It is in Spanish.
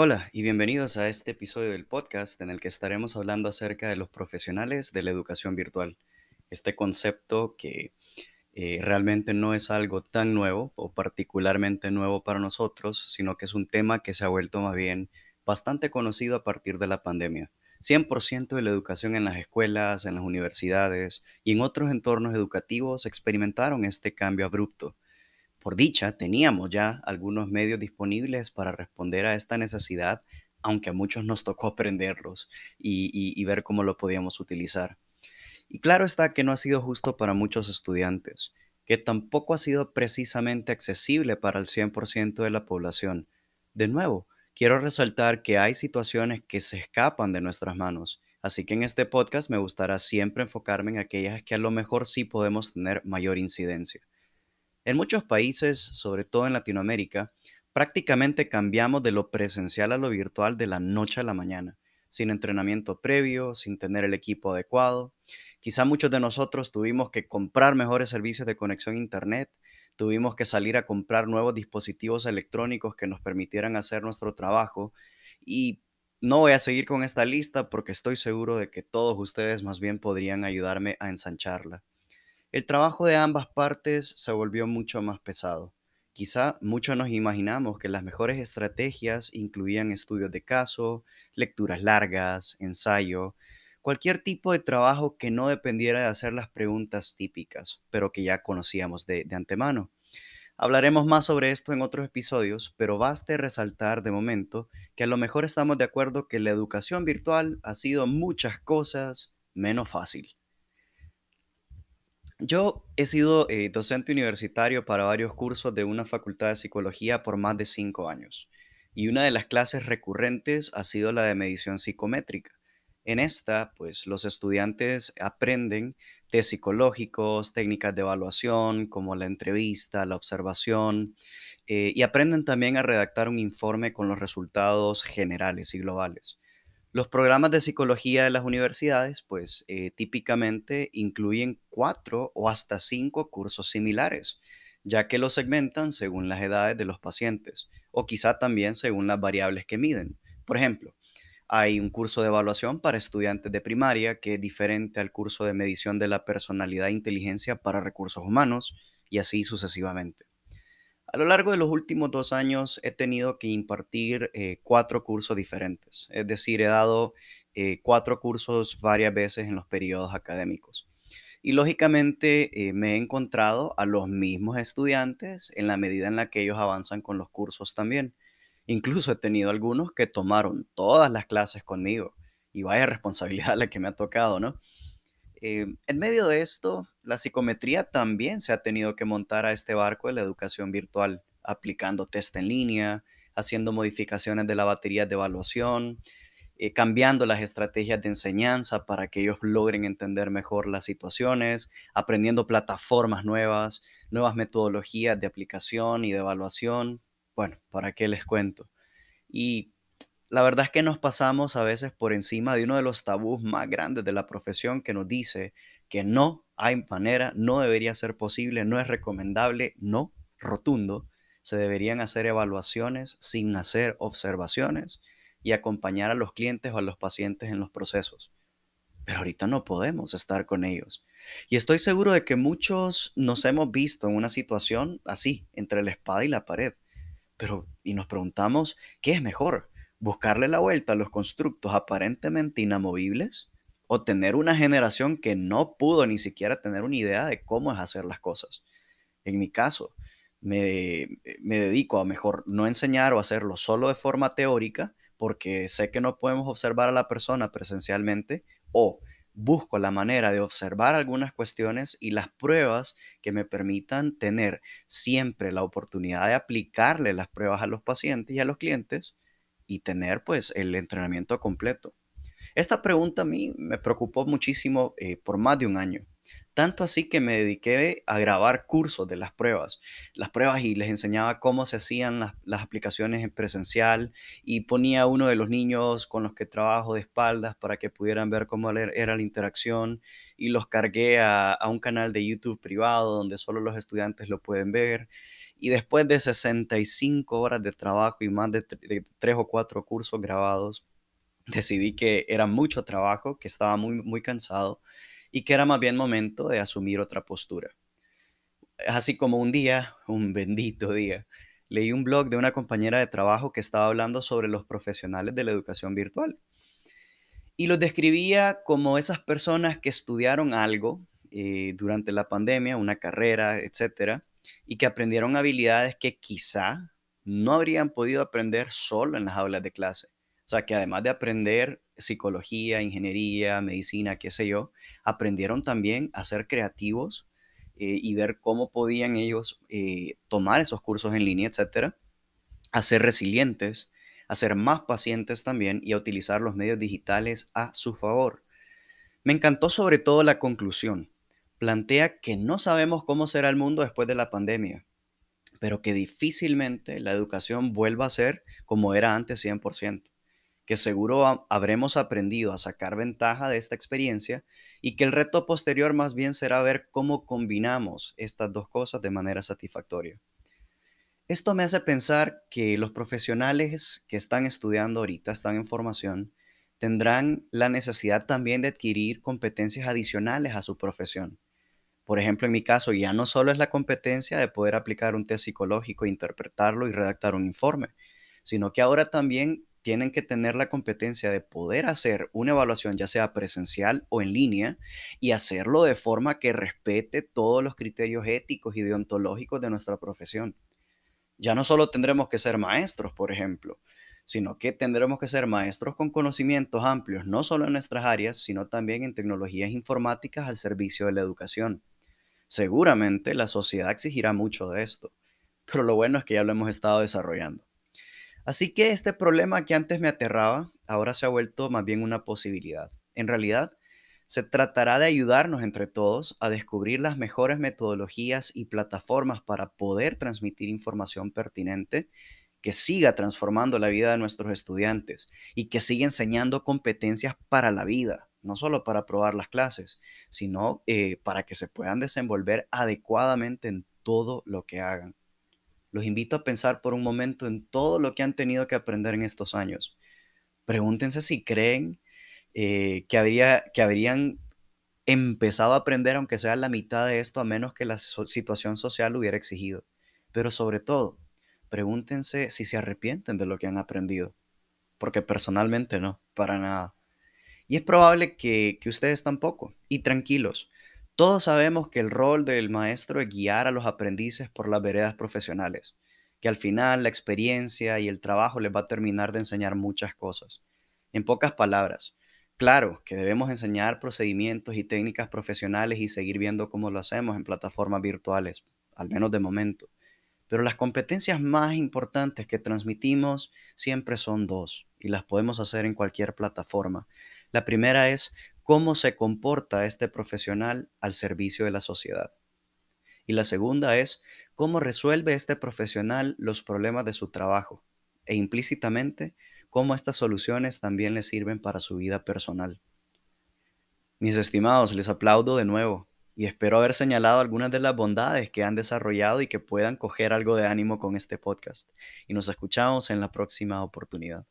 Hola y bienvenidos a este episodio del podcast en el que estaremos hablando acerca de los profesionales de la educación virtual. Este concepto que eh, realmente no es algo tan nuevo o particularmente nuevo para nosotros, sino que es un tema que se ha vuelto más bien bastante conocido a partir de la pandemia. 100% de la educación en las escuelas, en las universidades y en otros entornos educativos experimentaron este cambio abrupto por dicha, teníamos ya algunos medios disponibles para responder a esta necesidad, aunque a muchos nos tocó aprenderlos y, ver cómo lo podíamos utilizar. Y claro está que no ha sido justo para muchos estudiantes, que tampoco ha sido precisamente accesible para el 100% de la población. De nuevo, quiero resaltar que hay situaciones que se escapan de nuestras manos, así que en este podcast me gustará siempre enfocarme en aquellas que a lo mejor sí podemos tener mayor incidencia. En muchos países, sobre todo en Latinoamérica, prácticamente cambiamos de lo presencial a lo virtual de la noche a la mañana, sin entrenamiento previo, sin tener el equipo adecuado. Quizá muchos de nosotros tuvimos que comprar mejores servicios de conexión a Internet, tuvimos que salir a comprar nuevos dispositivos electrónicos que nos permitieran hacer nuestro trabajo y no voy a seguir con esta lista porque estoy seguro de que todos ustedes más bien podrían ayudarme a ensancharla. El trabajo de ambas partes se volvió mucho más pesado. Quizá muchos nos imaginamos que las mejores estrategias incluían estudios de caso, lecturas largas, ensayo, cualquier tipo de trabajo que no dependiera de hacer las preguntas típicas, pero que ya conocíamos de, de antemano. Hablaremos más sobre esto en otros episodios, pero baste resaltar de momento que a lo mejor estamos de acuerdo que la educación virtual ha sido muchas cosas menos fácil. Yo he sido eh, docente universitario para varios cursos de una facultad de psicología por más de cinco años y una de las clases recurrentes ha sido la de medición psicométrica. En esta, pues los estudiantes aprenden test psicológicos, técnicas de evaluación como la entrevista, la observación eh, y aprenden también a redactar un informe con los resultados generales y globales. Los programas de psicología de las universidades, pues eh, típicamente incluyen cuatro o hasta cinco cursos similares, ya que los segmentan según las edades de los pacientes o quizá también según las variables que miden. Por ejemplo, hay un curso de evaluación para estudiantes de primaria que es diferente al curso de medición de la personalidad e inteligencia para recursos humanos y así sucesivamente. A lo largo de los últimos dos años he tenido que impartir eh, cuatro cursos diferentes, es decir, he dado eh, cuatro cursos varias veces en los periodos académicos. Y lógicamente eh, me he encontrado a los mismos estudiantes en la medida en la que ellos avanzan con los cursos también. Incluso he tenido algunos que tomaron todas las clases conmigo y vaya responsabilidad la que me ha tocado, ¿no? Eh, en medio de esto, la psicometría también se ha tenido que montar a este barco de la educación virtual, aplicando test en línea, haciendo modificaciones de la batería de evaluación, eh, cambiando las estrategias de enseñanza para que ellos logren entender mejor las situaciones, aprendiendo plataformas nuevas, nuevas metodologías de aplicación y de evaluación. Bueno, ¿para qué les cuento? Y la verdad es que nos pasamos a veces por encima de uno de los tabús más grandes de la profesión que nos dice que no hay manera, no debería ser posible, no es recomendable, no, rotundo. Se deberían hacer evaluaciones sin hacer observaciones y acompañar a los clientes o a los pacientes en los procesos. Pero ahorita no podemos estar con ellos. Y estoy seguro de que muchos nos hemos visto en una situación así, entre la espada y la pared. Pero, y nos preguntamos, ¿qué es mejor? Buscarle la vuelta a los constructos aparentemente inamovibles o tener una generación que no pudo ni siquiera tener una idea de cómo es hacer las cosas. En mi caso, me, me dedico a mejor no enseñar o hacerlo solo de forma teórica porque sé que no podemos observar a la persona presencialmente o busco la manera de observar algunas cuestiones y las pruebas que me permitan tener siempre la oportunidad de aplicarle las pruebas a los pacientes y a los clientes y tener pues el entrenamiento completo? Esta pregunta a mí me preocupó muchísimo eh, por más de un año. Tanto así que me dediqué a grabar cursos de las pruebas, las pruebas y les enseñaba cómo se hacían las, aplicaciones en presencial y ponía a uno de los niños con los que trabajo de espaldas para que pudieran ver cómo era la interacción y los cargué a, a un canal de YouTube privado donde solo los estudiantes lo pueden ver Y después de 65 horas de trabajo y más de, tres o cuatro cursos grabados, decidí que era mucho trabajo, que estaba muy, muy cansado y que era más bien momento de asumir otra postura. Así como un día, un bendito día, leí un blog de una compañera de trabajo que estaba hablando sobre los profesionales de la educación virtual. Y los describía como esas personas que estudiaron algo eh, durante la pandemia, una carrera, etcétera, y que aprendieron habilidades que quizá no habrían podido aprender solo en las aulas de clase. O sea, que además de aprender psicología, ingeniería, medicina, qué sé yo, aprendieron también a ser creativos eh, y ver cómo podían ellos eh, tomar esos cursos en línea, etcétera, a ser resilientes, a ser más pacientes también y a utilizar los medios digitales a su favor. Me encantó sobre todo la conclusión. Plantea que no sabemos cómo será el mundo después de la pandemia, pero que difícilmente la educación vuelva a ser como era antes 100% que seguro habremos aprendido a sacar ventaja de esta experiencia y que el reto posterior más bien será ver cómo combinamos estas dos cosas de manera satisfactoria. Esto me hace pensar que los profesionales que están estudiando ahorita, están en formación, tendrán la necesidad también de adquirir competencias adicionales a su profesión. Por ejemplo, en mi caso, ya no solo es la competencia de poder aplicar un test psicológico, interpretarlo y redactar un informe, sino que ahora también tienen que tener la competencia de poder hacer una evaluación, ya sea presencial o en línea, y hacerlo de forma que respete todos los criterios éticos y deontológicos de nuestra profesión. Ya no solo tendremos que ser maestros, por ejemplo, sino que tendremos que ser maestros con conocimientos amplios, no solo en nuestras áreas, sino también en tecnologías informáticas al servicio de la educación. Seguramente la sociedad exigirá mucho de esto, pero lo bueno es que ya lo hemos estado desarrollando. Así que este problema que antes me aterraba, ahora se ha vuelto más bien una posibilidad. En realidad, se tratará de ayudarnos entre todos a descubrir las mejores metodologías y plataformas para poder transmitir información pertinente que siga transformando la vida de nuestros estudiantes y que siga enseñando competencias para la vida, no solo para aprobar las clases, sino eh, para que se puedan desenvolver adecuadamente en todo lo que hagan. Los invito a pensar por un momento en todo lo que han tenido que aprender en estos años. Pregúntense si creen eh, que, habría, que habrían empezado a aprender, aunque sea la mitad de esto, a menos que la situación social lo hubiera exigido. Pero sobre todo, pregúntense si se arrepienten de lo que han aprendido. Porque personalmente no, para nada. Y es probable que, que ustedes tampoco. Y tranquilos, todos sabemos que el rol del maestro es guiar a los aprendices por las veredas profesionales, que al final la experiencia y el trabajo les va a terminar de enseñar muchas cosas. En pocas palabras, claro que debemos enseñar procedimientos y técnicas profesionales y seguir viendo cómo lo hacemos en plataformas virtuales, al menos de momento. Pero las competencias más importantes que transmitimos siempre son dos y las podemos hacer en cualquier plataforma. La primera es cómo se comporta este profesional al servicio de la sociedad. Y la segunda es cómo resuelve este profesional los problemas de su trabajo e implícitamente cómo estas soluciones también le sirven para su vida personal. Mis estimados, les aplaudo de nuevo y espero haber señalado algunas de las bondades que han desarrollado y que puedan coger algo de ánimo con este podcast. Y nos escuchamos en la próxima oportunidad.